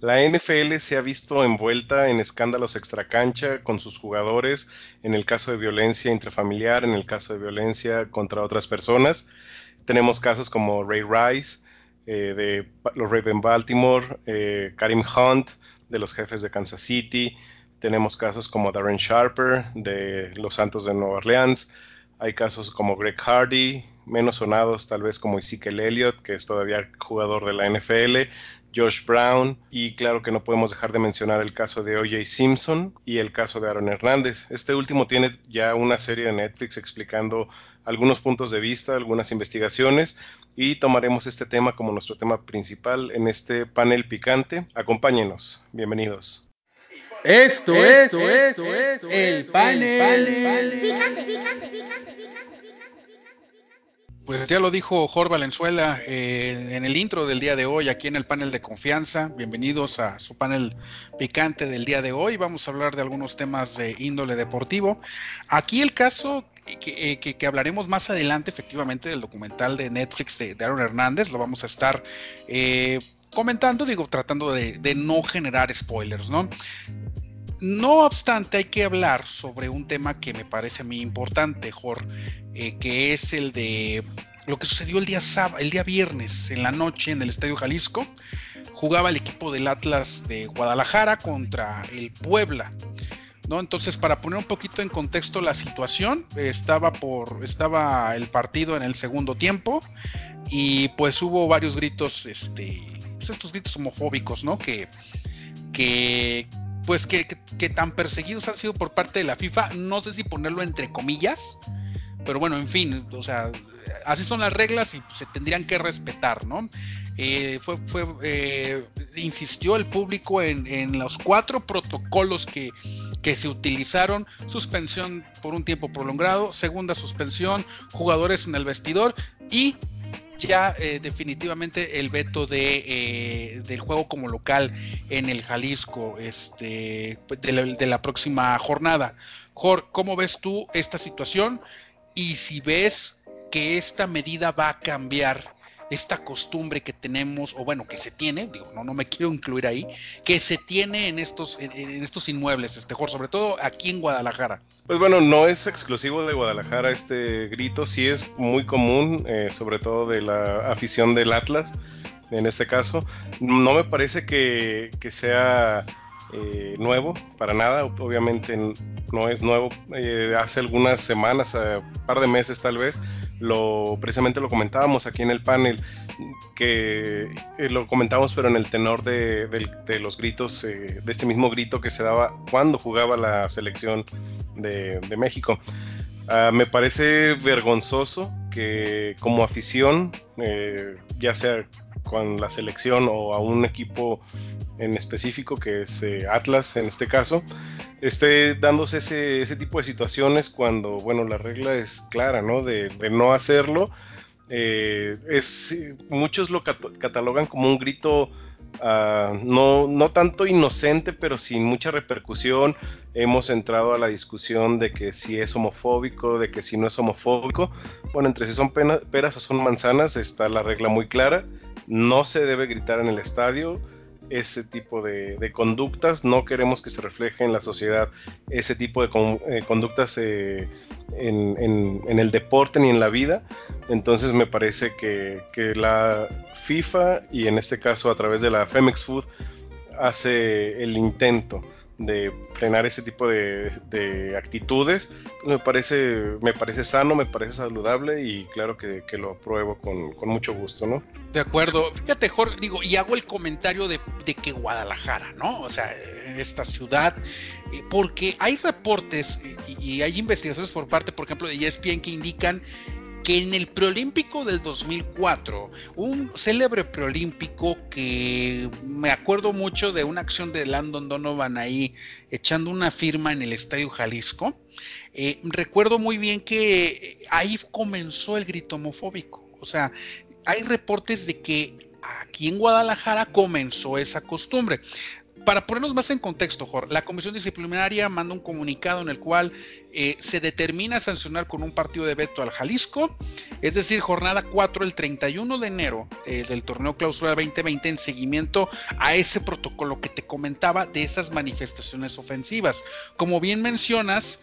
La NFL se ha visto envuelta en escándalos extracancha con sus jugadores, en el caso de violencia intrafamiliar, en el caso de violencia contra otras personas. Tenemos casos como Ray Rice, eh, de los Raven Baltimore, eh, Karim Hunt, de los jefes de Kansas City. Tenemos casos como Darren Sharper, de los Santos de Nueva Orleans. Hay casos como Greg Hardy, menos sonados tal vez como Ezekiel Elliott, que es todavía jugador de la NFL, Josh Brown y claro que no podemos dejar de mencionar el caso de OJ Simpson y el caso de Aaron Hernández. Este último tiene ya una serie de Netflix explicando algunos puntos de vista, algunas investigaciones y tomaremos este tema como nuestro tema principal en este panel picante. Acompáñenos, bienvenidos. Esto, es, esto, es, el panel, picante, picante, picante. Pues ya lo dijo Jorge Valenzuela eh, en el intro del día de hoy, aquí en el panel de confianza. Bienvenidos a su panel picante del día de hoy. Vamos a hablar de algunos temas de índole deportivo. Aquí el caso que, eh, hablaremos más adelante, efectivamente, del documental de Netflix de, Aaron Hernández, lo vamos a estar eh, comentando, digo, tratando de, de no generar spoilers, ¿no? No obstante, hay que hablar sobre un tema que me parece a mí importante, Jorge, eh, que es el de lo que sucedió el día, el día viernes en la noche en el Estadio Jalisco. Jugaba el equipo del Atlas de Guadalajara contra el Puebla. ¿no? Entonces, para poner un poquito en contexto la situación, estaba por estaba el partido en el segundo tiempo y pues hubo varios gritos, este, pues estos gritos homofóbicos, ¿no? Que, pues que, tan perseguidos han sido por parte de la FIFA, no sé si ponerlo entre comillas, pero bueno, en fin, o sea, así son las reglas y se tendrían que respetar, ¿no? Eh, fue, fue eh, insistió el público en, los cuatro protocolos que, que, se utilizaron, suspensión por un tiempo prolongado, segunda suspensión, jugadores en el vestidor y ya eh, definitivamente el veto de, eh, del juego como local en el Jalisco este, de, la, próxima jornada. Jor, ¿cómo ves tú esta situación? Y si ves que esta medida va a cambiar esta costumbre que tenemos, o bueno, que se tiene, digo, no, no me quiero incluir ahí, que se tiene en estos, en, estos inmuebles, este, Jorge, sobre todo aquí en Guadalajara. Pues bueno, no es exclusivo de Guadalajara este grito, sí es muy común, eh, sobre todo de la afición del Atlas, en este caso. No me parece que, que sea eh, nuevo, para nada, obviamente no es nuevo. Eh, hace algunas semanas, un par de meses tal vez, lo precisamente lo comentábamos aquí en el panel, que eh, lo comentábamos pero en el tenor de, los gritos, de este mismo grito que se daba cuando jugaba la selección de, México. Ah, me parece vergonzoso que como afición, ya sea con la selección o a un equipo en específico, que es eh, Atlas en este caso, esté dándose ese, ese, tipo de situaciones cuando, bueno, la regla es clara, ¿no? De, no hacerlo. Eh, es, muchos lo catalogan como un grito uh, no, no tanto inocente, pero sin mucha repercusión. Hemos entrado a la discusión de que si es homofóbico, de que si no es homofóbico. Bueno, entre si son peras o son manzanas, está la regla muy clara. No se debe gritar en el estadio ese tipo de, conductas, no queremos que se refleje en la sociedad ese tipo de eh, conductas eh, en, el deporte ni en la vida. Entonces me parece que, que, la FIFA y en este caso a través de la Femex Food hace el intento de frenar ese tipo de, actitudes, pues me parece, me parece sano, me parece saludable y claro que, lo apruebo con, mucho gusto, ¿no? De acuerdo. Fíjate, Jorge, digo, y hago el comentario de, que Guadalajara, ¿no? O sea, esta ciudad, eh, porque hay reportes y, y hay investigaciones por parte, por ejemplo, de ESPN que indican que en el preolímpico del 2004, un célebre preolímpico que me acuerdo mucho de una acción de Landon Donovan ahí echando una firma en el Estadio Jalisco, eh, recuerdo muy bien que ahí comenzó el grito homofóbico. O sea, hay reportes de que aquí en Guadalajara comenzó esa costumbre. Para ponernos más en contexto, Jorge, la comisión disciplinaria manda un comunicado en el cual eh, se determina sancionar con un partido de veto al Jalisco, es decir, jornada 4 el 31 de enero eh, del torneo clausura 2020 en seguimiento a ese protocolo que te comentaba de esas manifestaciones ofensivas. Como bien mencionas,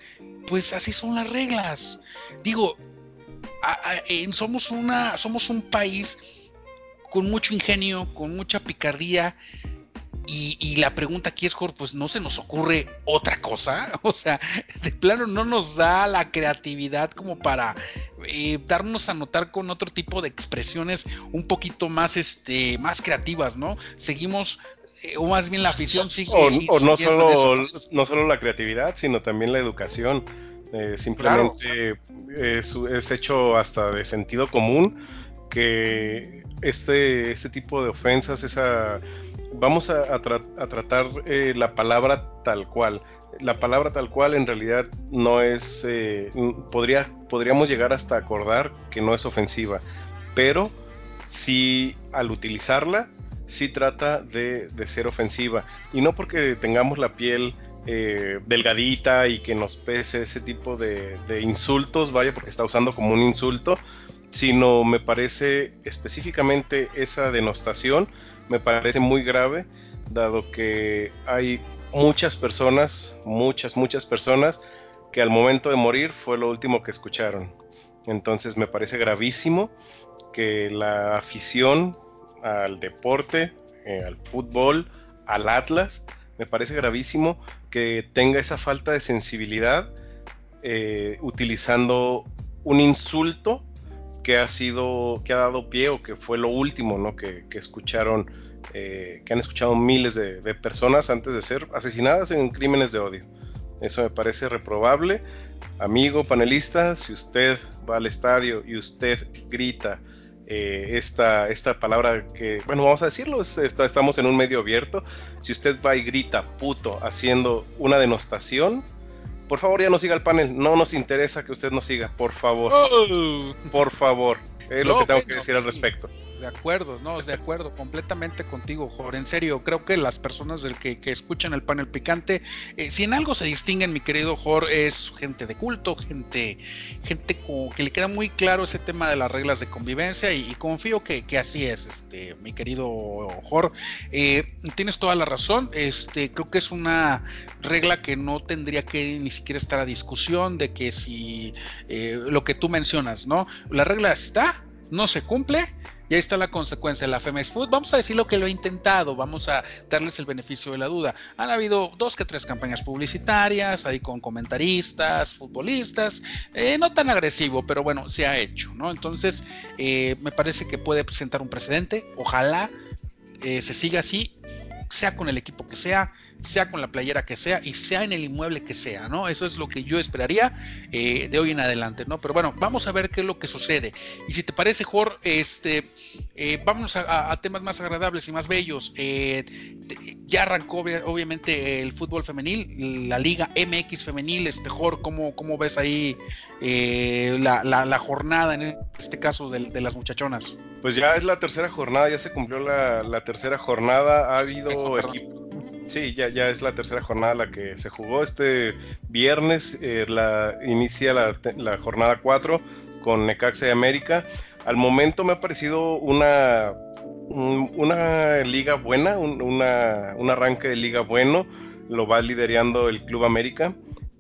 pues así son las reglas. Digo, somos, una, somos un país con mucho ingenio, con mucha picardía y, la pregunta aquí es, Jorge, pues no se nos ocurre otra cosa. O sea, de plano no nos da la creatividad como para eh, darnos a notar con otro tipo de expresiones un poquito más, este, más creativas, ¿no? Seguimos eh, o más bien la afición sigue. O, no, solo, no solo la creatividad, sino también la educación. Eh, simplemente es, es, hecho hasta de sentido común que este, este tipo de ofensas, esa vamos a, tratar eh, la palabra tal cual. La palabra tal cual en realidad no es, eh, podría, podríamos llegar hasta acordar que no es ofensiva, pero sí al utilizarla, sí trata de, ser ofensiva. Y no porque tengamos la piel eh, delgadita y que nos pese ese tipo de, insultos, vaya, porque está usando como un insulto, sino me parece específicamente esa denostación, me parece muy grave, dado que hay muchas personas, muchas, muchas personas, que al momento de morir fue lo último que escucharon. Entonces me parece gravísimo que la afición al deporte, eh, al fútbol, al Atlas, me parece gravísimo que tenga esa falta de sensibilidad eh, utilizando un insulto que ha sido, que ha dado pie o que fue lo último, ¿no? Que, escucharon, eh, que han escuchado miles de, personas antes de ser asesinadas en crímenes de odio. Eso me parece reprobable. Amigo panelista, si usted va al estadio y usted grita eh, esta, esta palabra que, bueno, vamos a decirlo, estamos en un medio abierto. Si usted va y grita puto haciendo una denostación, por favor, ya no siga el panel. No nos interesa que usted nos siga. Por favor. Oh. Por favor. Es lo que tengo que decir al respecto de acuerdo, no, de acuerdo, completamente contigo, Jorge. En serio, creo que las personas del que, escuchan el panel picante, eh, si en algo se distinguen, mi querido Jorge, es gente de culto, gente, gente que le queda muy claro ese tema de las reglas de convivencia y, confío que, así es, este, mi querido Jorge. Eh, tienes toda la razón, este, creo que es una regla que no tendría que ni siquiera estar a discusión de que si eh, lo que tú mencionas, ¿no? La regla está, no se cumple y ahí está la consecuencia. La FEMES Food, vamos a decir lo que lo ha intentado, vamos a darles el beneficio de la duda. Han habido dos que tres campañas publicitarias, ahí con comentaristas, futbolistas, eh, no tan agresivo, pero bueno, se ha hecho, ¿no? Entonces, eh, me parece que puede presentar un precedente. Ojalá eh, se siga así sea con el equipo que sea, sea con la playera que sea y sea en el inmueble que sea, ¿no? Eso es lo que yo esperaría eh, de hoy en adelante, ¿no? Pero bueno, vamos a ver qué es lo que sucede. Y si te parece, Jor, este, eh, vamos a, temas más agradables y más bellos. Eh, ya arrancó obviamente el fútbol femenil, la Liga MX femenil, este Jor, ¿cómo, cómo ves ahí la, jornada en este caso de, las muchachonas? Pues ya es la tercera jornada, ya se cumplió la, tercera jornada, ha habido equipo Sí, ya, ya es la tercera jornada la que se jugó. Este viernes eh, la, inicia la, jornada 4 con Necaxa y América. Al momento me ha parecido una, una liga buena, un, una, un arranque de liga bueno. Lo va liderando el Club América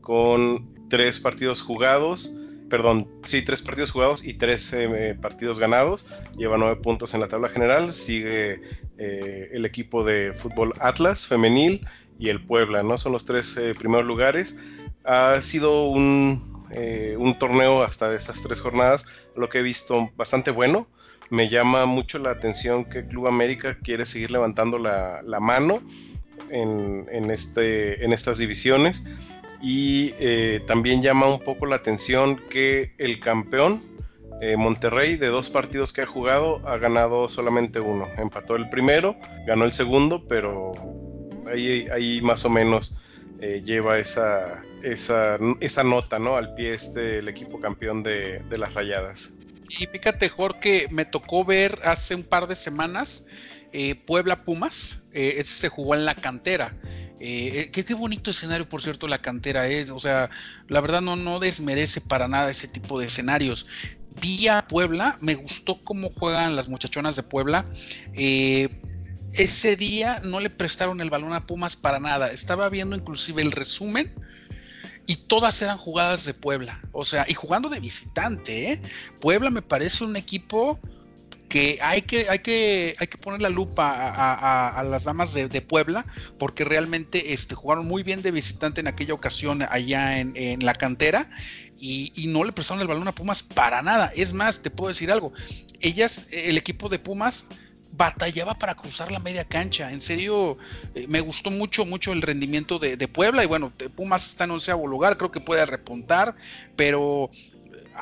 con tres partidos jugados perdón, sí, tres partidos jugados y tres eh, partidos ganados. Lleva nueve puntos en la tabla general. Sigue eh, el equipo de fútbol Atlas femenil y el Puebla, ¿no? Son los tres eh, primeros lugares. Ha sido un, torneo hasta estas tres jornadas, lo que he visto bastante bueno. Me llama mucho la atención que Club América quiere seguir levantando la, mano este, en estas divisiones y eh, también llama un poco la atención que el campeón, eh, Monterrey, de dos partidos que ha jugado, ha ganado solamente uno. Empató el primero, ganó el segundo, pero ahí, más o menos eh, lleva esa, esa, esa, nota ¿no? al pie este, el equipo campeón de, de las rayadas. Y fíjate, Jorge, me tocó ver hace un par de semanas eh, Puebla Pumas. Eh, ese se jugó en la cantera. Eh, qué, qué, bonito escenario, por cierto, la cantera es. O sea, la verdad no, no desmerece para nada ese tipo de escenarios. Vi a Puebla, me gustó cómo juegan las muchachonas de Puebla. ese día no le prestaron el balón a Pumas para nada. Estaba viendo inclusive el resumen y todas eran jugadas de Puebla. O sea, y jugando de visitante, ¿eh? Puebla me parece un equipo que hay que, hay que, hay que poner la lupa a, las damas de, Puebla, porque realmente este, jugaron muy bien de visitante en aquella ocasión allá en, la cantera. Y, no le prestaron el balón a Pumas para nada. Es más, te puedo decir algo. Ellas, el equipo de Pumas, batallaba para cruzar la media cancha. En serio, eh, me gustó mucho, mucho el rendimiento de, Puebla. Y bueno, Pumas está en onceavo lugar, creo que puede repuntar, pero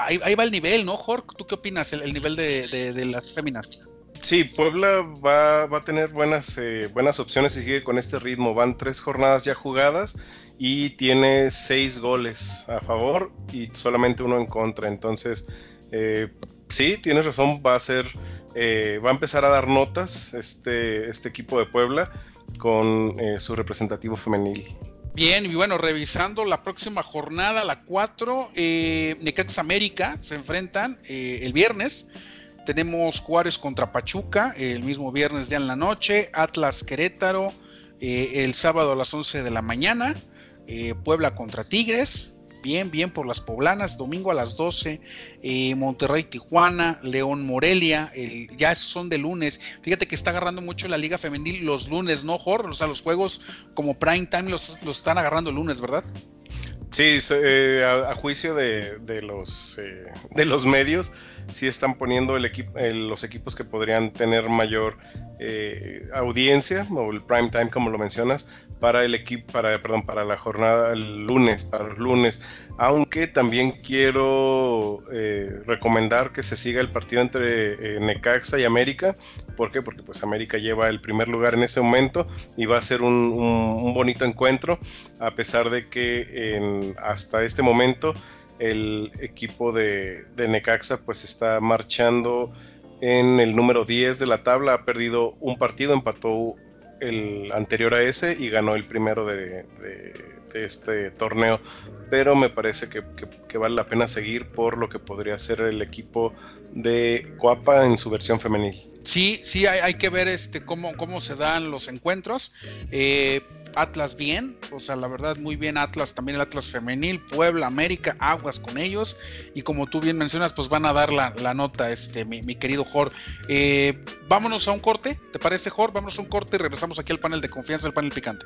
eh, ahí, va el nivel, ¿no, Jorge? ¿Tú qué opinas, el, nivel de, las féminas? Sí, Puebla va, a tener buenas, eh, buenas opciones si sigue con este ritmo. Van tres jornadas ya jugadas y tiene seis goles a favor y solamente uno en contra. Entonces, sí, tienes razón, va a ser eh, va a empezar a dar notas este, este equipo de Puebla con eh, su representativo femenil. Bien, y bueno, revisando la próxima jornada, la 4, eh, Necaxa América se enfrentan eh, el viernes. Tenemos Juárez contra Pachuca el mismo viernes ya en la noche, Atlas Querétaro el sábado a las 11 de la mañana, Puebla contra Tigres, bien, bien por las poblanas, domingo a las 12, eh, Monterrey, Tijuana, León, Morelia, ya son de lunes. Fíjate que está agarrando mucho la liga femenil los lunes, ¿no, Jorge? O sea, los juegos como prime time los, los están agarrando el lunes, ¿verdad? Sí, eh, a, juicio de, los, eh, de los medios, sí están poniendo los equipos que podrían tener mayor eh, audiencia o el prime time, como lo mencionas, para el equipo, para, perdón, para la jornada el lunes, para los lunes. Aunque también quiero recomendar que se siga el partido entre Necaxa y América. ¿Por qué? Porque pues América lleva el primer lugar en ese momento y va a ser un, bonito encuentro, a pesar de que hasta este momento el equipo de, Necaxa pues está marchando en el número 10 de la tabla, ha perdido un partido, empató el anterior a ese y ganó el primero de, este torneo. Pero me parece que, vale la pena seguir por lo que podría ser el equipo de Coapa en su versión femenil. Sí, sí, hay, que ver este cómo, cómo se dan los encuentros. Eh, Atlas bien, o sea, la verdad muy bien Atlas, también el Atlas femenil, Puebla, América, aguas con ellos y como tú bien mencionas, pues van a dar la, nota, este, mi, querido Jor. Eh, vámonos a un corte, ¿te parece Jor? Vámonos a un corte y regresamos aquí al panel de confianza, el panel picante.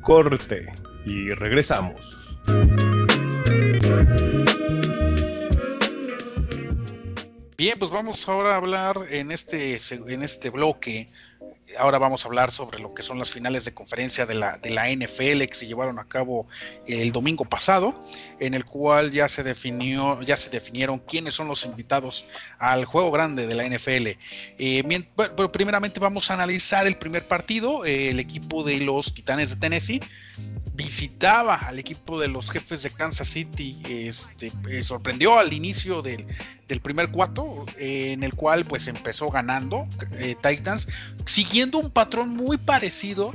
Corte y regresamos. Bien, pues vamos ahora a hablar en este, en este bloque ahora vamos a hablar sobre lo que son las finales de conferencia de la, de la NFL que se llevaron a cabo el domingo pasado, en el cual ya se definió, ya se definieron quiénes son los invitados al juego grande de la NFL. Eh, pero primeramente vamos a analizar el primer partido. Eh, el equipo de los Titanes de Tennessee visitaba al equipo de los jefes de Kansas City. Este, eh, sorprendió al inicio del, del primer cuarto, en el cual pues empezó ganando Titans, siguiendo un patrón muy parecido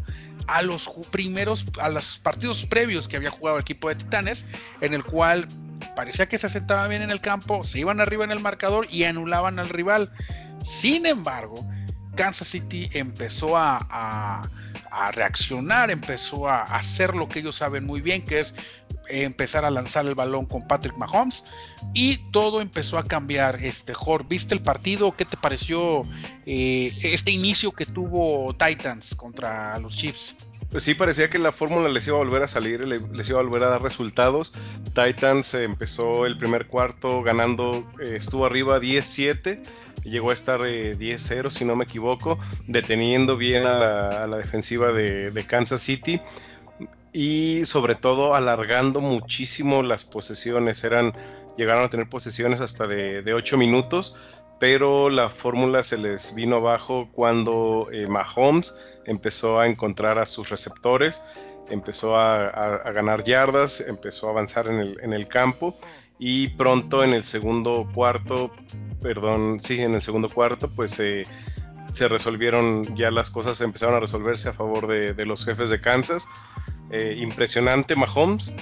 a los primeros, a los partidos previos que había jugado el equipo de Titanes, en el cual parecía que se asentaba bien en el campo, se iban arriba en el marcador y anulaban al rival. Sin embargo, Kansas City empezó a, a reaccionar, empezó a hacer lo que ellos saben muy bien, que es empezar a lanzar el balón con Patrick Mahomes y todo empezó a cambiar. Este, Jor, ¿viste el partido? ¿Qué te pareció eh, este inicio que tuvo Titans contra los Chiefs? Pues sí, parecía que la fórmula les iba a volver a salir, les iba a volver a dar resultados. Titans empezó el primer cuarto ganando, eh, estuvo arriba 10-7, llegó a estar 10-0 eh, si no me equivoco, deteniendo bien a la, defensiva de, de Kansas City y sobre todo alargando muchísimo las posesiones. Eran, llegaron a tener posesiones hasta de, de 8 minutos, pero la fórmula se les vino abajo cuando eh, Mahomes empezó a encontrar a sus receptores, empezó a, ganar yardas, empezó a avanzar en el, en el campo y pronto en el segundo cuarto, perdón, sí, en el segundo cuarto, pues se resolvieron ya las cosas, empezaron a resolverse a favor de, los jefes de Kansas. Eh, impresionante Mahomes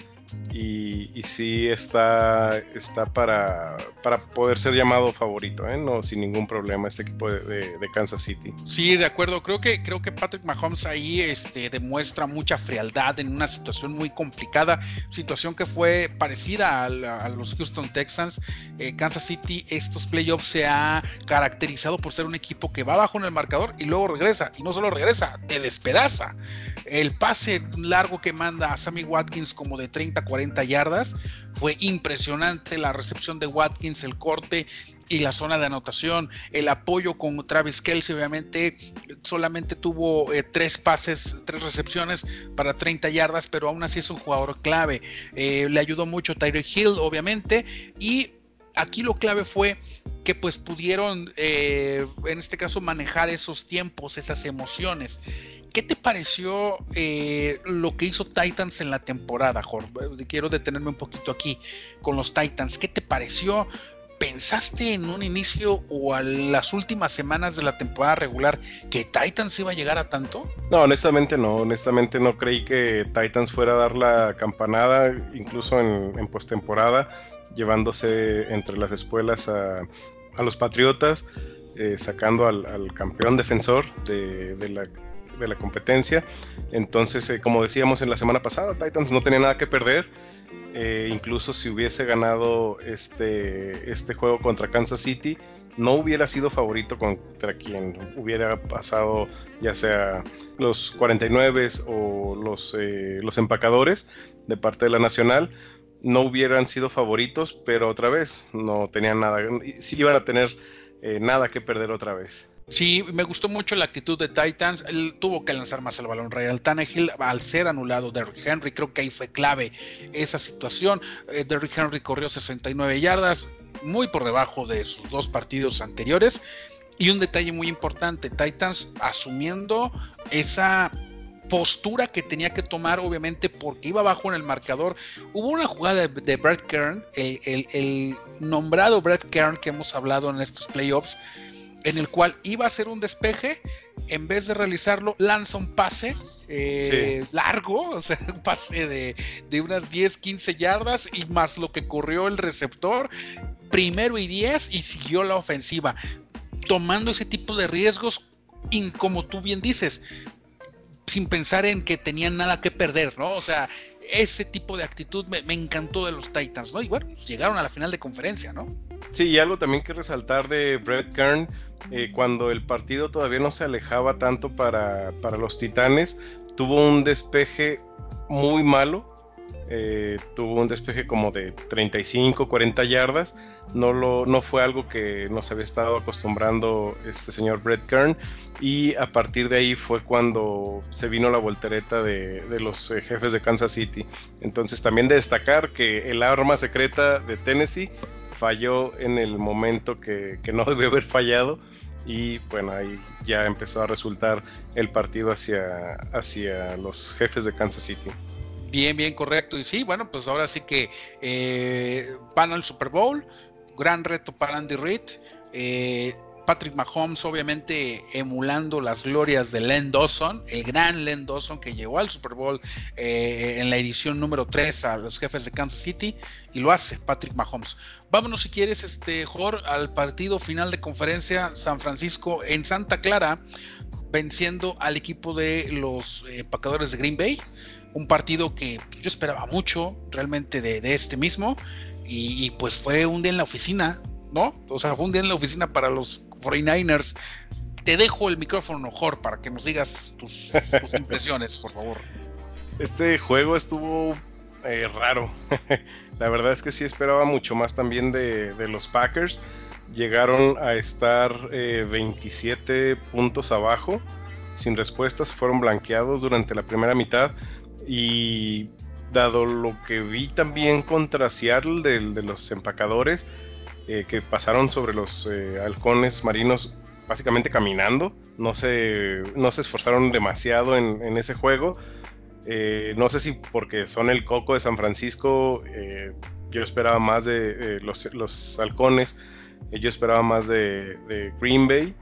y, sí está, está para, para poder ser llamado favorito, ¿eh? no sin ningún problema este equipo de, Kansas City. Sí, de acuerdo. Creo que creo que Patrick Mahomes ahí este, demuestra mucha frialdad en una situación muy complicada, situación que fue parecida a, los Houston Texans. Eh, Kansas City estos playoffs se ha caracterizado por ser un equipo que va abajo en el marcador y luego regresa y no solo regresa, te despedaza. El pase largo que manda a Sammy Watkins como de 30 40 yardas fue impresionante la recepción de Watkins, el corte y la zona de anotación, el apoyo con Travis Kelsey, obviamente solamente tuvo eh, tres pases, tres recepciones para 30 yardas, pero aún así es un jugador clave. Eh, le ayudó mucho Tyreek Hill, obviamente, y aquí lo clave fue que pues pudieron, eh, en este caso, manejar esos tiempos, esas emociones. ¿Qué te pareció eh, lo que hizo Titans en la temporada, Jorge? Quiero detenerme un poquito aquí con los Titans. ¿Qué te pareció? ¿Pensaste en un inicio o a las últimas semanas de la temporada regular que Titans iba a llegar a tanto? No, honestamente no. Honestamente no creí que Titans fuera a dar la campanada, incluso en, en postemporada, llevándose entre las espuelas a, los Patriotas, eh, sacando al, campeón defensor de, de la de la competencia. Entonces, eh, como decíamos en la semana pasada, Titans no tenía nada que perder. Eh, incluso si hubiese ganado este, este juego contra Kansas City, no hubiera sido favorito contra quien hubiera pasado, ya sea los 49 o los, eh, los empacadores de parte de la Nacional. No hubieran sido favoritos, pero otra vez no tenían nada, sí iban a tener nada que perder otra vez. Sí, me gustó mucho la actitud de Titans. Él tuvo que lanzar más el balón Real Tannehill al ser anulado Derrick Henry. Creo que ahí fue clave esa situación. Eh, Derrick Henry corrió 69 yardas, muy por debajo de sus dos partidos anteriores. Y un detalle muy importante, Titans asumiendo esa postura que tenía que tomar, obviamente, porque iba abajo en el marcador. Hubo una jugada de, Brett Kern, el nombrado Brett Kern que hemos hablado en estos playoffs en el cual iba a hacer un despeje, en vez de realizarlo, lanza un pase eh, largo, o sea, un pase de, unas 10, 15 yardas y más lo que corrió el receptor, primero y 10 y siguió la ofensiva, tomando ese tipo de riesgos, y como tú bien dices, sin pensar en que tenían nada que perder, ¿no? O sea, ese tipo de actitud me, encantó de los Titans, ¿no? Y bueno, llegaron a la final de conferencia, ¿no? Sí, y algo también que resaltar de Brett Kern, eh, cuando el partido todavía no se alejaba tanto para, los Titanes, tuvo un despeje muy malo. Eh, tuvo un despeje como de 35, 40 yardas. No, lo, no fue algo que nos había estado acostumbrando este señor Brett Kern. Y a partir de ahí fue cuando se vino la voltereta de, los eh, jefes de Kansas City. Entonces también de destacar que el arma secreta de Tennessee falló en el momento que, no debió haber fallado y bueno, ahí ya empezó a resultar el partido hacia, hacia los jefes de Kansas City. Bien, bien, correcto. Y sí, bueno, pues ahora sí que eh, van al Super Bowl, gran reto para Andy Reid. Eh, Patrick Mahomes, obviamente emulando las glorias de Len Dawson, el gran Len Dawson que llegó al Super Bowl eh, en la edición número 3 a los jefes de Kansas City, y lo hace Patrick Mahomes. Vámonos si quieres, este, Jor, al partido final de conferencia San Francisco en Santa Clara, venciendo al equipo de los empacadores de Green Bay. Un partido que yo esperaba mucho realmente de, este mismo. Y, pues fue un día en la oficina, ¿no? O sea, fue un día en la oficina para los 49ers. Te dejo el micrófono, mejor para que nos digas tus, impresiones, por favor. Este juego estuvo eh, raro. la verdad es que sí esperaba mucho más también de, los Packers. Llegaron a estar 27 eh, puntos abajo, sin respuestas, fueron blanqueados durante la primera mitad. Y dado lo que vi también contra Seattle de los empacadores, eh, que pasaron sobre los eh, halcones marinos básicamente caminando. No se, no se esforzaron demasiado en, ese juego. Eh, no sé si porque son el coco de San Francisco yo esperaba más de los, los, halcones, yo esperaba más de, de Green Bay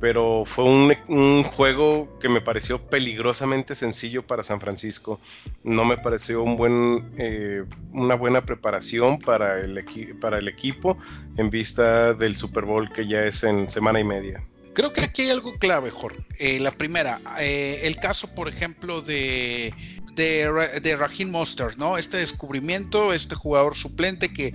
pero fue un, juego que me pareció peligrosamente sencillo para San Francisco. No me pareció un buen, eh, una buena preparación para el, para el equipo en vista del Super Bowl que ya es en semana y media. Creo que aquí hay algo clave, Jorge. Eh, la primera, eh, el caso, por ejemplo, de, de, de Raheem Monster, ¿no? Este descubrimiento, este jugador suplente que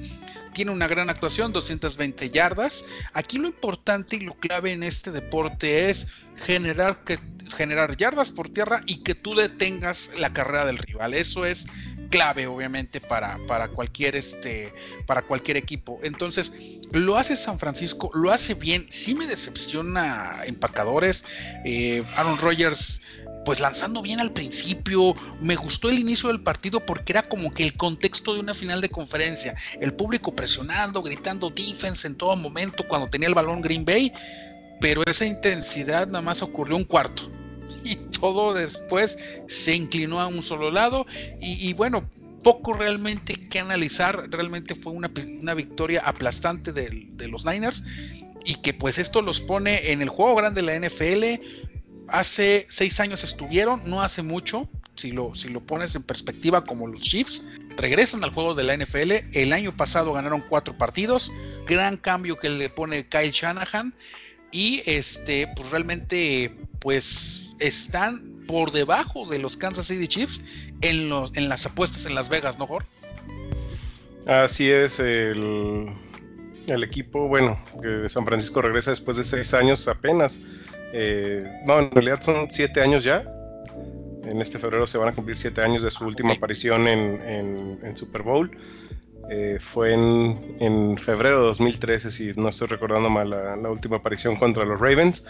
tiene una gran actuación, 220 yardas. Aquí lo importante y lo clave en este deporte es generar, que, generar yardas por tierra y que tú detengas la carrera del rival. Eso es clave obviamente para, para cualquier este para cualquier equipo entonces lo hace San Francisco lo hace bien sí me decepciona empacadores eh, Aaron Rodgers pues lanzando bien al principio. Me gustó el inicio del partido porque era como que el contexto de una final de conferencia. El público presionando, gritando defense en todo momento cuando tenía el balón Green Bay. Pero esa intensidad nada más ocurrió un cuarto. Y todo después se inclinó a un solo lado. Y, bueno, poco realmente que analizar. Realmente fue una, victoria aplastante de, de los Niners. Y que pues esto los pone en el juego grande de la NFL hace seis años estuvieron, no hace mucho, si lo, si lo pones en perspectiva como los Chiefs, regresan al juego de la NFL, el año pasado ganaron cuatro partidos, gran cambio que le pone Kyle Shanahan y este pues realmente pues están por debajo de los Kansas City Chiefs en, los, en las apuestas en Las Vegas, ¿no, Jorge? Así es, el, el equipo, bueno, de San Francisco regresa después de seis años apenas eh, no, en realidad son siete años ya. En este febrero se van a cumplir siete años de su última aparición en, Super Bowl. Eh, fue en, febrero de 2013, si no estoy recordando mal, la, última aparición contra los Ravens.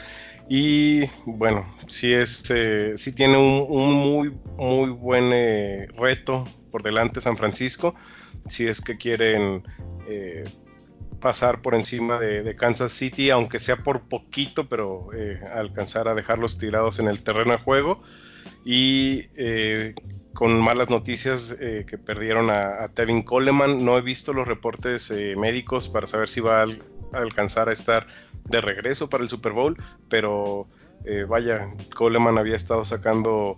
Y bueno, sí, es, eh, tiene un, muy, muy buen reto por delante San Francisco. Si es que quieren pasar por encima de, Kansas City, aunque sea por poquito, pero eh, alcanzar a dejarlos tirados en el terreno de juego. Y eh, con malas noticias eh, que perdieron a, Tevin Coleman. No he visto los reportes médicos para saber si va a, alcanzar a estar de regreso para el Super Bowl, pero vaya, Coleman había estado sacando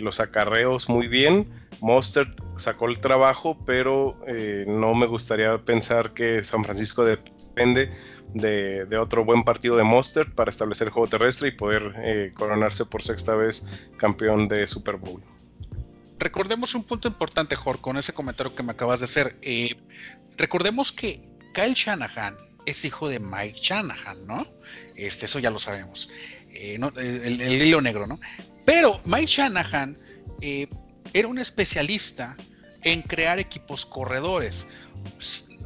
los acarreos muy bien Monster sacó el trabajo, pero eh, no me gustaría pensar que San Francisco depende de, otro buen partido de Monster para establecer el juego terrestre y poder eh, coronarse por sexta vez campeón de Super Bowl. Recordemos un punto importante, Jorge, con ese comentario que me acabas de hacer. Eh, recordemos que Kyle Shanahan es hijo de Mike Shanahan, ¿no? Este, eso ya lo sabemos. El, el, hilo negro, ¿no? Pero Mike Shanahan era un especialista en crear equipos corredores.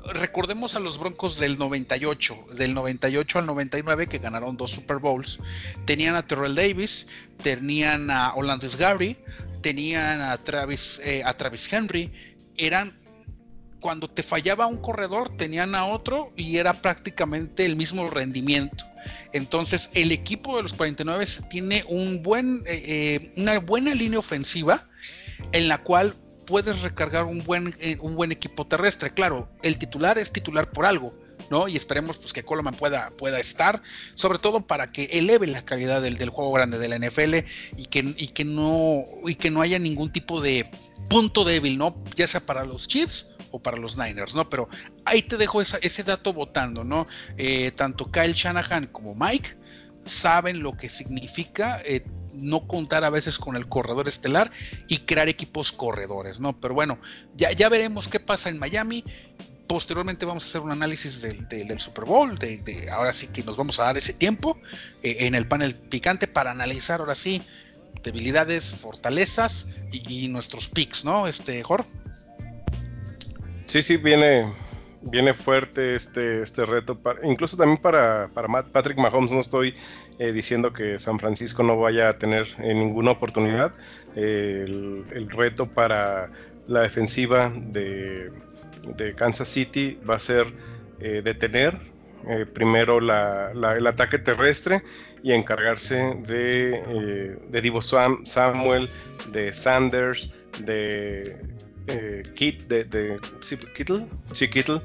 Recordemos a los Broncos del 98, del 98 al 99 que ganaron dos Super Bowls. Tenían a Terrell Davis, tenían a Olandis Gary, tenían a Travis, eh, a Travis Henry. Eran cuando te fallaba un corredor, tenían a otro y era prácticamente el mismo rendimiento. Entonces, el equipo de los 49 tiene un buen, eh, eh, una buena línea ofensiva en la cual puedes recargar un buen, eh, un buen equipo terrestre. Claro, el titular es titular por algo, ¿no? Y esperemos pues, que Coleman pueda, pueda estar, sobre todo para que eleve la calidad del, juego grande de la NFL y que, y, que no, y que no haya ningún tipo de punto débil, ¿no? Ya sea para los Chiefs o para los Niners, ¿no? Pero ahí te dejo ese dato votando, ¿no? Eh, tanto Kyle Shanahan como Mike saben lo que significa eh, no contar a veces con el corredor estelar y crear equipos corredores, ¿no? Pero bueno, ya, ya veremos qué pasa en Miami. Posteriormente vamos a hacer un análisis del, Super Bowl, de, ahora sí que nos vamos a dar ese tiempo eh, en el panel picante para analizar ahora sí debilidades, fortalezas y, nuestros picks, ¿no? Este, Jorge. Sí, sí, viene, viene fuerte este, este reto, incluso también para, para Patrick Mahomes, no estoy eh, diciendo que San Francisco no vaya a tener eh, ninguna oportunidad. el, reto para la defensiva de, Kansas City va a ser eh, detener primero el ataque terrestre y encargarse de, de Divo Samuel, de Sanders, de eh, Kit de, de sí, Kittle, sí, Kittle,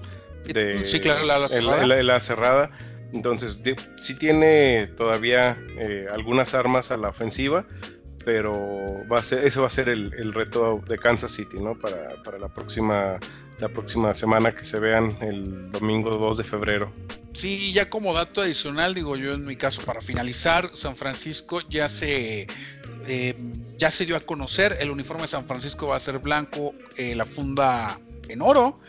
de sí, claro, la, cerrada. la, cerrada. Entonces, sí tiene todavía eh, algunas armas a la ofensiva, pero va a ser, eso va a ser el, reto de Kansas City, ¿no? Para, para, la próxima la próxima semana que se vean el domingo 2 de febrero. Sí, ya como dato adicional, digo yo en mi caso, para finalizar, San Francisco ya se eh, ya se dio a conocer, el uniforme de San Francisco va a ser blanco, eh, la funda en oro,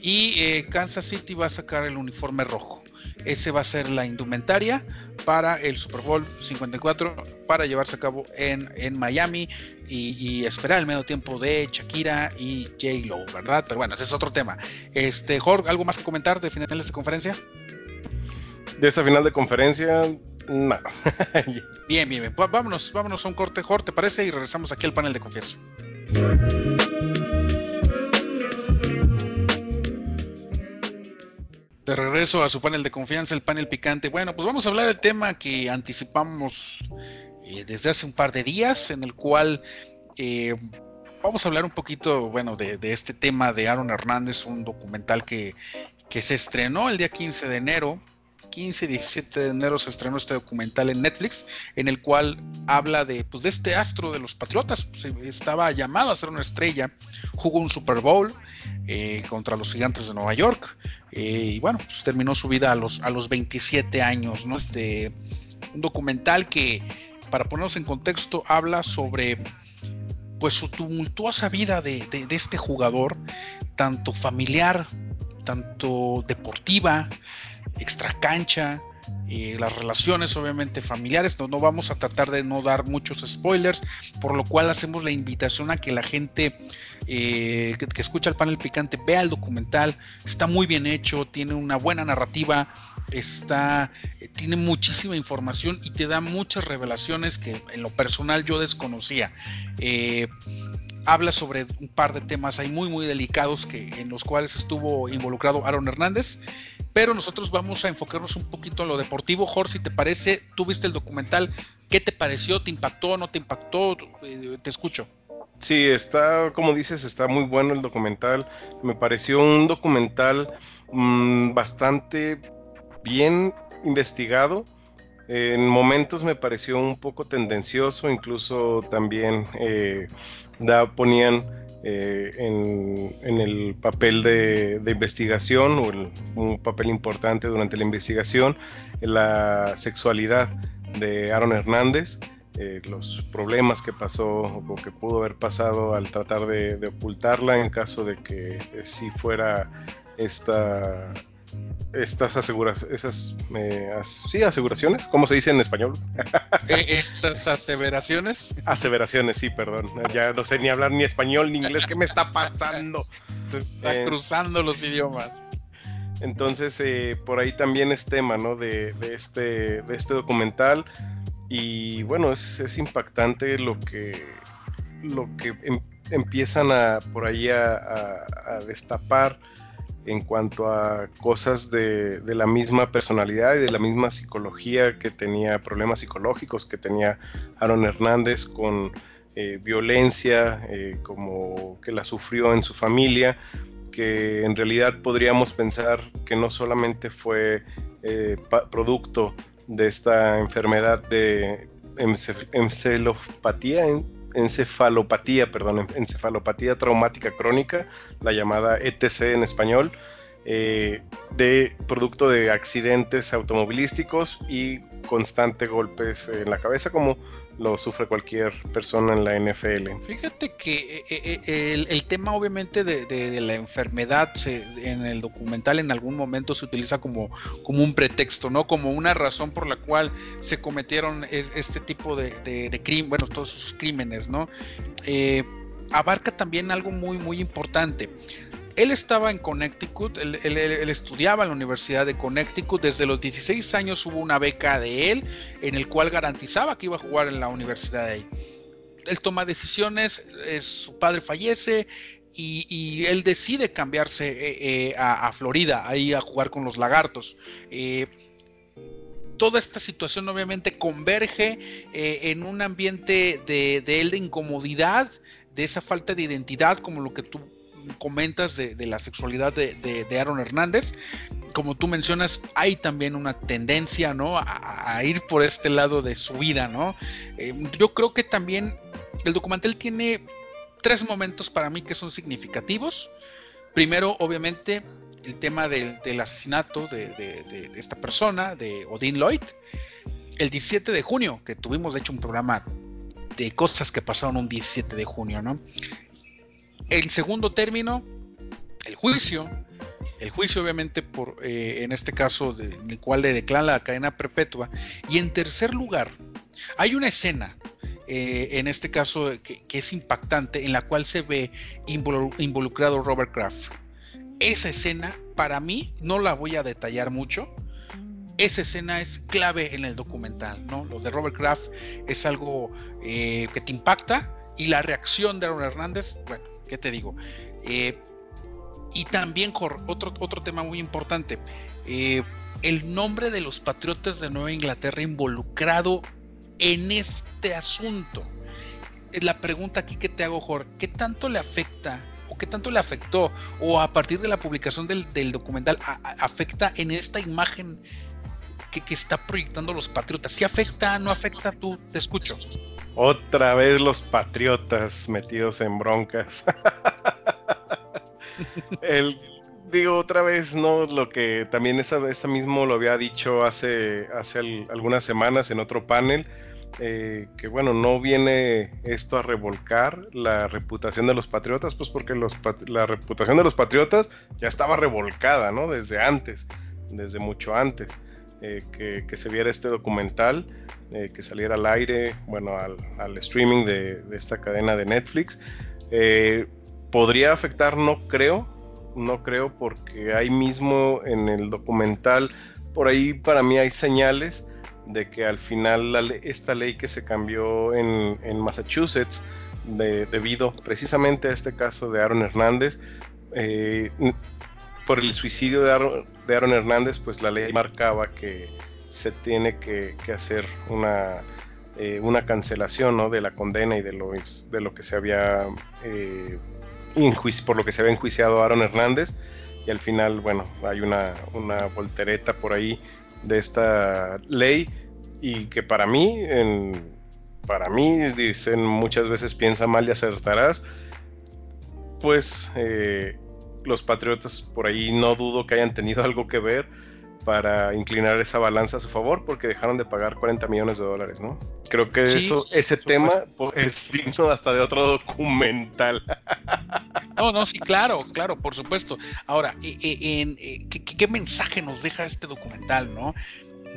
y eh, Kansas City va a sacar el uniforme rojo. Ese va a ser la indumentaria para el Super Bowl 54 para llevarse a cabo en, en Miami y, esperar el medio tiempo de Shakira y J Lo, ¿verdad? Pero bueno, ese es otro tema. Este, Jorge, ¿algo más que comentar de final de conferencia? De esta final de conferencia, no. bien, bien, bien. Vámonos, vámonos a un corte, Jorge, ¿te parece? Y regresamos aquí al panel de confianza. De regreso a su panel de confianza, el panel picante. Bueno, pues vamos a hablar del tema que anticipamos eh, desde hace un par de días, en el cual eh, vamos a hablar un poquito, bueno, de, este tema de Aaron Hernández, un documental que, que se estrenó el día 15 de enero 15 y 17 de enero se estrenó este documental en Netflix, en el cual habla de, pues, de este astro de los Patriotas. estaba llamado a ser una estrella, jugó un Super Bowl eh, contra los Gigantes de Nueva York, y bueno, pues, terminó su vida a los, a los 27 años. ¿no? Este, un documental que para ponernos en contexto, habla sobre pues su tumultuosa vida de, este jugador, tanto familiar, tanto deportiva, extracancha, y las relaciones obviamente familiares. No, vamos a tratar de no dar muchos spoilers, por lo cual hacemos la invitación a que la gente eh, que, escucha el panel picante vea el documental. Está muy bien hecho, tiene una buena narrativa, está, eh, tiene muchísima información y te da muchas revelaciones que en lo personal yo desconocía. Habla sobre un par de temas ahí muy muy delicados que en los cuales estuvo involucrado Aaron Hernández pero nosotros vamos a enfocarnos un poquito en lo deportivo. Jorge, si te parece, tú viste el documental, ¿qué te pareció? ¿Te impactó? ¿No te impactó? Eh, te escucho. Sí, está, como dices, está muy bueno el documental. Me pareció un documental mm, bastante bien investigado. En momentos me pareció un poco tendencioso, incluso también eh, ponían eh, en, el papel de, investigación o un papel importante durante la investigación la sexualidad de Aaron Hernández, eh, los problemas que pasó o que pudo haber pasado al tratar de, ocultarla en caso de que si fuera esta estas aseguraciones, esas, eh, sí, aseguraciones, ¿cómo se dice en español? Eh, estas aseveraciones. Aseveraciones, sí, perdón. Ya no sé ni hablar ni español ni inglés. ¿Qué me está pasando? está eh, cruzando los idiomas. Entonces, por ahí también es tema, ¿no? De, este, de este documental. Y bueno, es, impactante lo que, lo que em, empiezan a por ahí a destapar en cuanto a cosas de, la misma personalidad y de la misma psicología que tenía, problemas psicológicos que tenía Aaron Hernández con eh, violencia, eh, como que la sufrió en su familia, que en realidad podríamos pensar que no solamente fue eh, producto de esta enfermedad de encefalopatía, encefalopatía, perdón, encefalopatía traumática crónica, la llamada ETC en español, eh, de producto de accidentes automovilísticos y constantes golpes en la cabeza como lo sufre cualquier persona en la NFL. Fíjate que eh, eh, el, tema obviamente de, la enfermedad en el documental en algún momento se utiliza como, un pretexto, ¿no? Como una razón por la cual se cometieron este tipo de, de bueno, todos esos crímenes, ¿no? abarca también algo muy, muy importante él estaba en Connecticut, él, estudiaba en la Universidad de Connecticut, desde los 16 años hubo una beca de él en el cual garantizaba que iba a jugar en la universidad de ahí. Él toma decisiones, su padre fallece y, él decide cambiarse eh, eh, a, Florida, ahí a jugar con los lagartos. Eh, toda esta situación obviamente converge eh, en un ambiente de, él de incomodidad, de esa falta de identidad, como lo que tú comentas de, la sexualidad de, Aaron Hernández. Como tú mencionas, hay también una tendencia, ¿no? A, ir por este lado de su vida, ¿no? Eh, yo creo que también el documental tiene tres momentos para mí que son significativos. Primero, obviamente, el tema del, asesinato de, esta persona, de Odin Lloyd. El 17 de junio, que tuvimos de hecho un programa de cosas que pasaron un 17 de junio, ¿no? El segundo término, el juicio. El juicio, obviamente, por eh, en este caso, en el cual le declara la cadena perpetua. Y en tercer lugar, hay una escena eh, en este caso que, es impactante, en la cual se ve involucrado Robert Kraft esa escena, para mí, no la voy a detallar mucho. Esa escena es clave en el documental, ¿no? Lo de Robert Kraft es algo eh, que te impacta y la reacción de Aaron Hernández, bueno, ¿qué te digo? Eh, y también, otro, otro tema muy importante, eh, el nombre de los Patriotas de Nueva Inglaterra involucrado en este asunto. La pregunta aquí que te hago, Jorge, ¿qué tanto le afecta qué tanto le afectó o a partir de la publicación del, documental afecta en esta imagen que, está proyectando los patriotas? ¿Si afecta, no afecta? Tú te escucho. Otra vez los patriotas metidos en broncas. El, digo otra vez, ¿no? Lo que también esta, esta mismo lo había dicho hace, hace algunas semanas en otro panel eh, que bueno, no viene esto a revolcar la reputación de los patriotas, pues porque la reputación de los patriotas ya estaba revolcada, ¿no? Desde antes, desde mucho antes eh, que, se viera este documental, eh, que saliera al aire, bueno, al, streaming de, esta cadena de Netflix. ¿Podría afectar? No creo, no creo porque ahí mismo en el documental, por ahí para mí hay señales de que al final esta ley que se cambió en, Massachusetts debido precisamente a este caso de Aaron Hernández, eh, por el suicidio de Aaron, Hernández, pues la ley marcaba que se tiene que, hacer una, eh, una cancelación de la condena y de lo, de lo que se había eh, por lo que se había enjuiciado Aaron Hernández. Y al final, bueno, hay una, una voltereta por ahí de esta ley y que para mí, en, para mí, dicen muchas veces piensa mal y acertarás, pues eh, los patriotas por ahí no dudo que hayan tenido algo que ver para inclinar esa balanza a su favor porque dejaron de pagar 40 millones de dólares, ¿no? Creo que eso, ese tema es digno hasta de otro documental. No, no, sí, claro, claro, por supuesto. Ahora, en, ¿qué, mensaje nos deja este documental, no?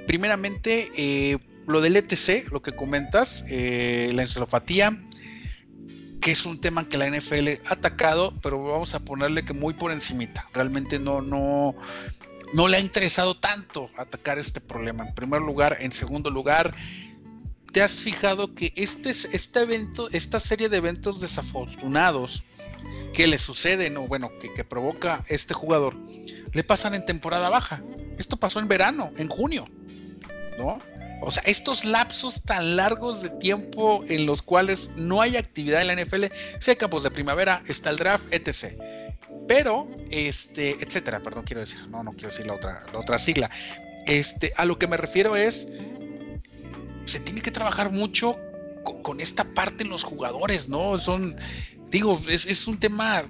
Primeramente, eh, lo del ETC, lo que comentas, eh, la encefalopatía, que es un tema que la NFL ha atacado, pero vamos a ponerle que muy por encimita. Realmente no, no, no le ha interesado tanto atacar este problema. En primer lugar, en segundo lugar, ¿te has fijado que este, este evento, esta serie de eventos desafortunados que le suceden o bueno, que, que provoca este jugador, le pasan en temporada baja? Esto pasó en verano, en junio, ¿no? O sea, estos lapsos tan largos de tiempo en los cuales no hay actividad en la NFL, si hay campos de primavera, está el draft, etc. Pero, este, etcétera, perdón, quiero decir, no, no quiero decir la otra, la otra sigla. Este, a lo que me refiero es, se tiene que trabajar mucho con, esta parte en los jugadores, ¿no? Son, digo, es, es un tema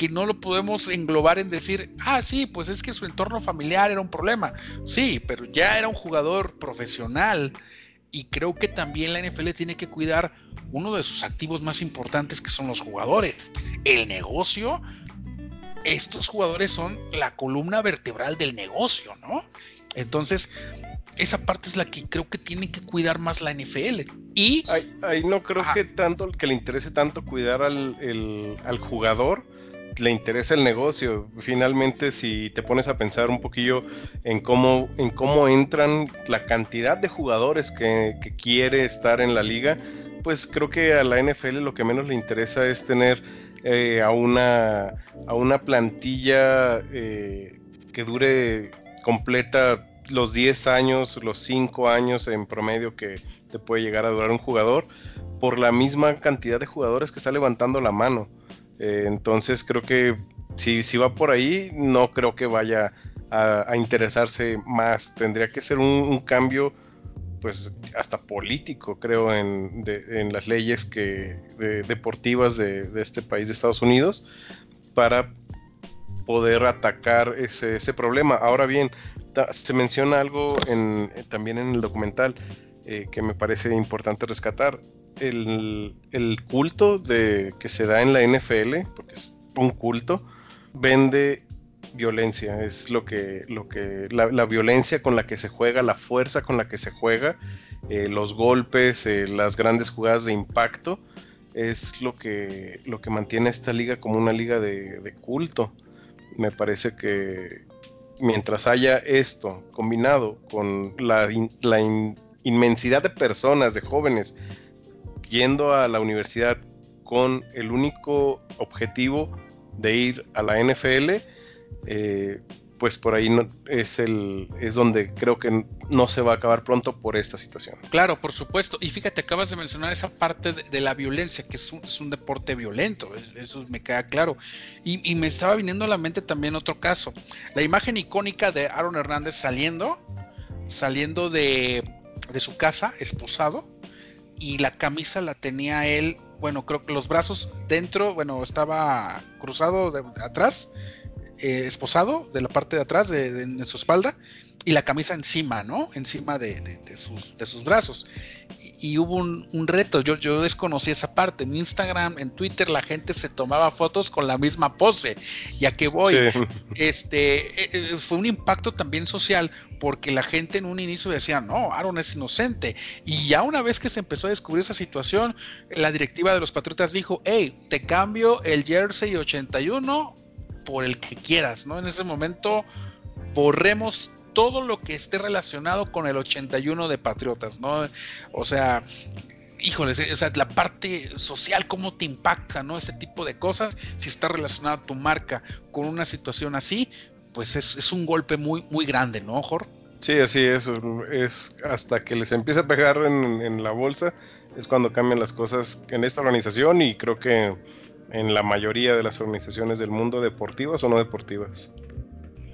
que no lo podemos englobar en decir, ah, sí, pues es que su entorno familiar era un problema. Sí, pero ya era un jugador profesional y creo que también la NFL tiene que cuidar uno de sus activos más importantes que son los jugadores. El negocio, estos jugadores son la columna vertebral del negocio, ¿no? Entonces, esa parte es la que creo que tiene que cuidar más la NFL. Y ahí, no creo que tanto que le interese tanto cuidar al, al jugador, le interesa el negocio. Finalmente, si te pones a pensar un poquillo en cómo, en cómo entran la cantidad de jugadores que, quiere estar en la liga, pues creo que a la NFL lo que menos le interesa es tener eh, a, una, a una plantilla eh, que dure completa los 10 años, los 5 años en promedio que te puede llegar a durar un jugador por la misma cantidad de jugadores que está levantando la mano. Eh, entonces creo que si, va por ahí, no creo que vaya a, interesarse más. Tendría que ser un, cambio, pues hasta político, creo, en, las leyes que, deportivas de, este país de Estados Unidos para poder atacar ese, problema. Ahora bien, se menciona algo en, también en el documental eh, que me parece importante rescatar. El, el, culto de, que se da en la NFL, porque es un culto, vende violencia, es lo que, lo que la, violencia con la que se juega, la fuerza con la que se juega, eh, los golpes, eh, las grandes jugadas de impacto, es lo que, lo que mantiene esta liga como una liga de, culto. Me parece que mientras haya esto combinado con la, la inmensidad de personas, de jóvenes, yendo a la universidad con el único objetivo de ir a la NFL, eh, pues por ahí no, es el es donde creo que no se va a acabar pronto por esta situación. Claro, por supuesto. Y fíjate, acabas de mencionar esa parte de, la violencia, que es un, deporte violento, eso me queda claro. Y, me estaba viniendo a la mente también otro caso, la imagen icónica de Aaron Hernández saliendo, saliendo de, de su casa, esposado, y la camisa la tenía él, bueno, creo que los brazos dentro, bueno, estaba cruzado de atrás eh, esposado de la parte de atrás de, su espalda y la camisa encima, ¿no? Encima de, sus, de sus, brazos. Y, hubo un, reto, yo, yo, desconocí esa parte. En Instagram, en Twitter, la gente se tomaba fotos con la misma pose. ¿Y a qué voy? Este, eh, eh, fue un impacto también social porque la gente en un inicio decía, no, Aaron es inocente. Y ya una vez que se empezó a descubrir esa situación, la directiva de los Patriotas dijo, hey, te cambio el jersey 81 por el que quieras, ¿no? En ese momento borremos todo lo que esté relacionado con el 81 de Patriotas, ¿no? O sea, híjoles, o sea, la parte social, cómo te impacta, ¿no? Ese tipo de cosas, si está relacionada tu marca con una situación así, pues es, un golpe muy, muy grande, ¿no, Jorge? Sí, así es, es hasta que les empieza a pegar en la bolsa, es cuando cambian las cosas en esta organización y creo que en la mayoría de las organizaciones del mundo, deportivas o no deportivas.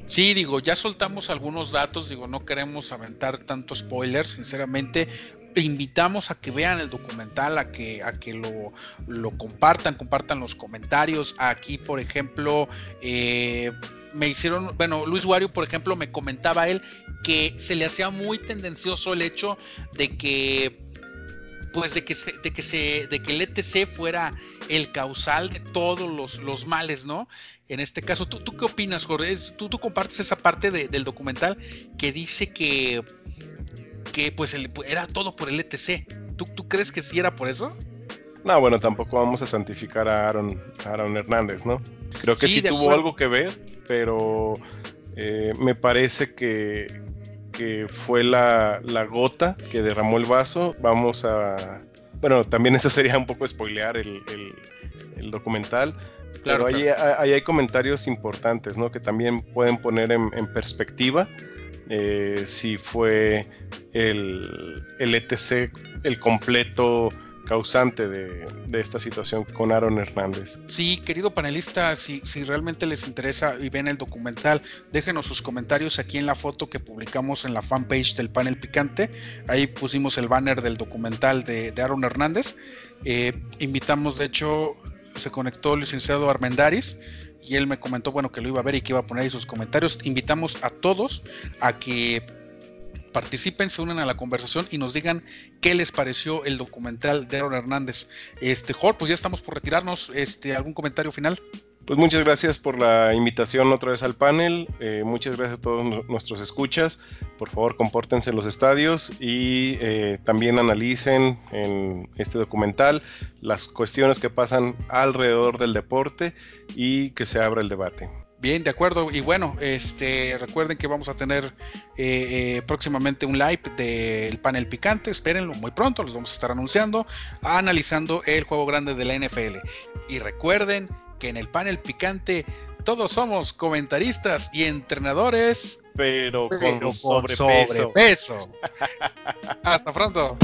Sí, digo, ya soltamos algunos datos, digo, no queremos aventar tanto spoiler, sinceramente, invitamos a que vean el documental, a que, a que lo, lo compartan, compartan los comentarios. Aquí, por ejemplo, eh, me hicieron, bueno, Luis Wario, por ejemplo, me comentaba él que se le hacía muy tendencioso el hecho de que pues de que se, de que se, de que el ETC fuera el causal de todos los, los males, ¿no? En este caso, ¿tú, tú qué opinas, Jorge? ¿Tú, tú compartes esa parte del documental que dice que, que pues era todo por el ETC. ¿Tú, ¿Tú crees que sí era por eso? No, bueno, tampoco vamos a santificar a Aaron, Aaron Hernández, ¿no? Creo que sí, tuvo algo que ver, pero eh, me parece que, que fue la, gota que derramó el vaso. Vamos a. Bueno, también eso sería un poco spoilear el, documental. Claro, pero ahí, hay comentarios importantes, ¿no? Que también pueden poner en, perspectiva eh, si fue el, el ETC el completo causante de, esta situación con Aaron Hernández. Sí, querido panelista, si, realmente les interesa y ven el documental, déjenos sus comentarios aquí en la foto que publicamos en la fanpage del panel picante. Ahí pusimos el banner del documental de, Aaron Hernández. Eh, invitamos, de hecho, se conectó el licenciado Armendaris y él me comentó, bueno, que lo iba a ver y que iba a poner ahí sus comentarios. Invitamos a todos a que participen, se unan a la conversación y nos digan qué les pareció el documental de Aaron Hernández. Este, Jorge, pues ya estamos por retirarnos. Este, ¿algún comentario final? Pues muchas gracias por la invitación otra vez al panel. Eh, muchas gracias a todos nuestros escuchas. Por favor, compórtense en los estadios y eh, también analicen en este documental las cuestiones que pasan alrededor del deporte y que se abra el debate. Bien, de acuerdo. Y bueno, este, recuerden que vamos a tener eh, eh, próximamente un live del panel picante. Espérenlo muy pronto, los vamos a estar anunciando, analizando el juego grande de la NFL. Y recuerden que en el panel picante todos somos comentaristas y entrenadores, pero con, pero con sobrepeso. sobrepeso. Hasta pronto.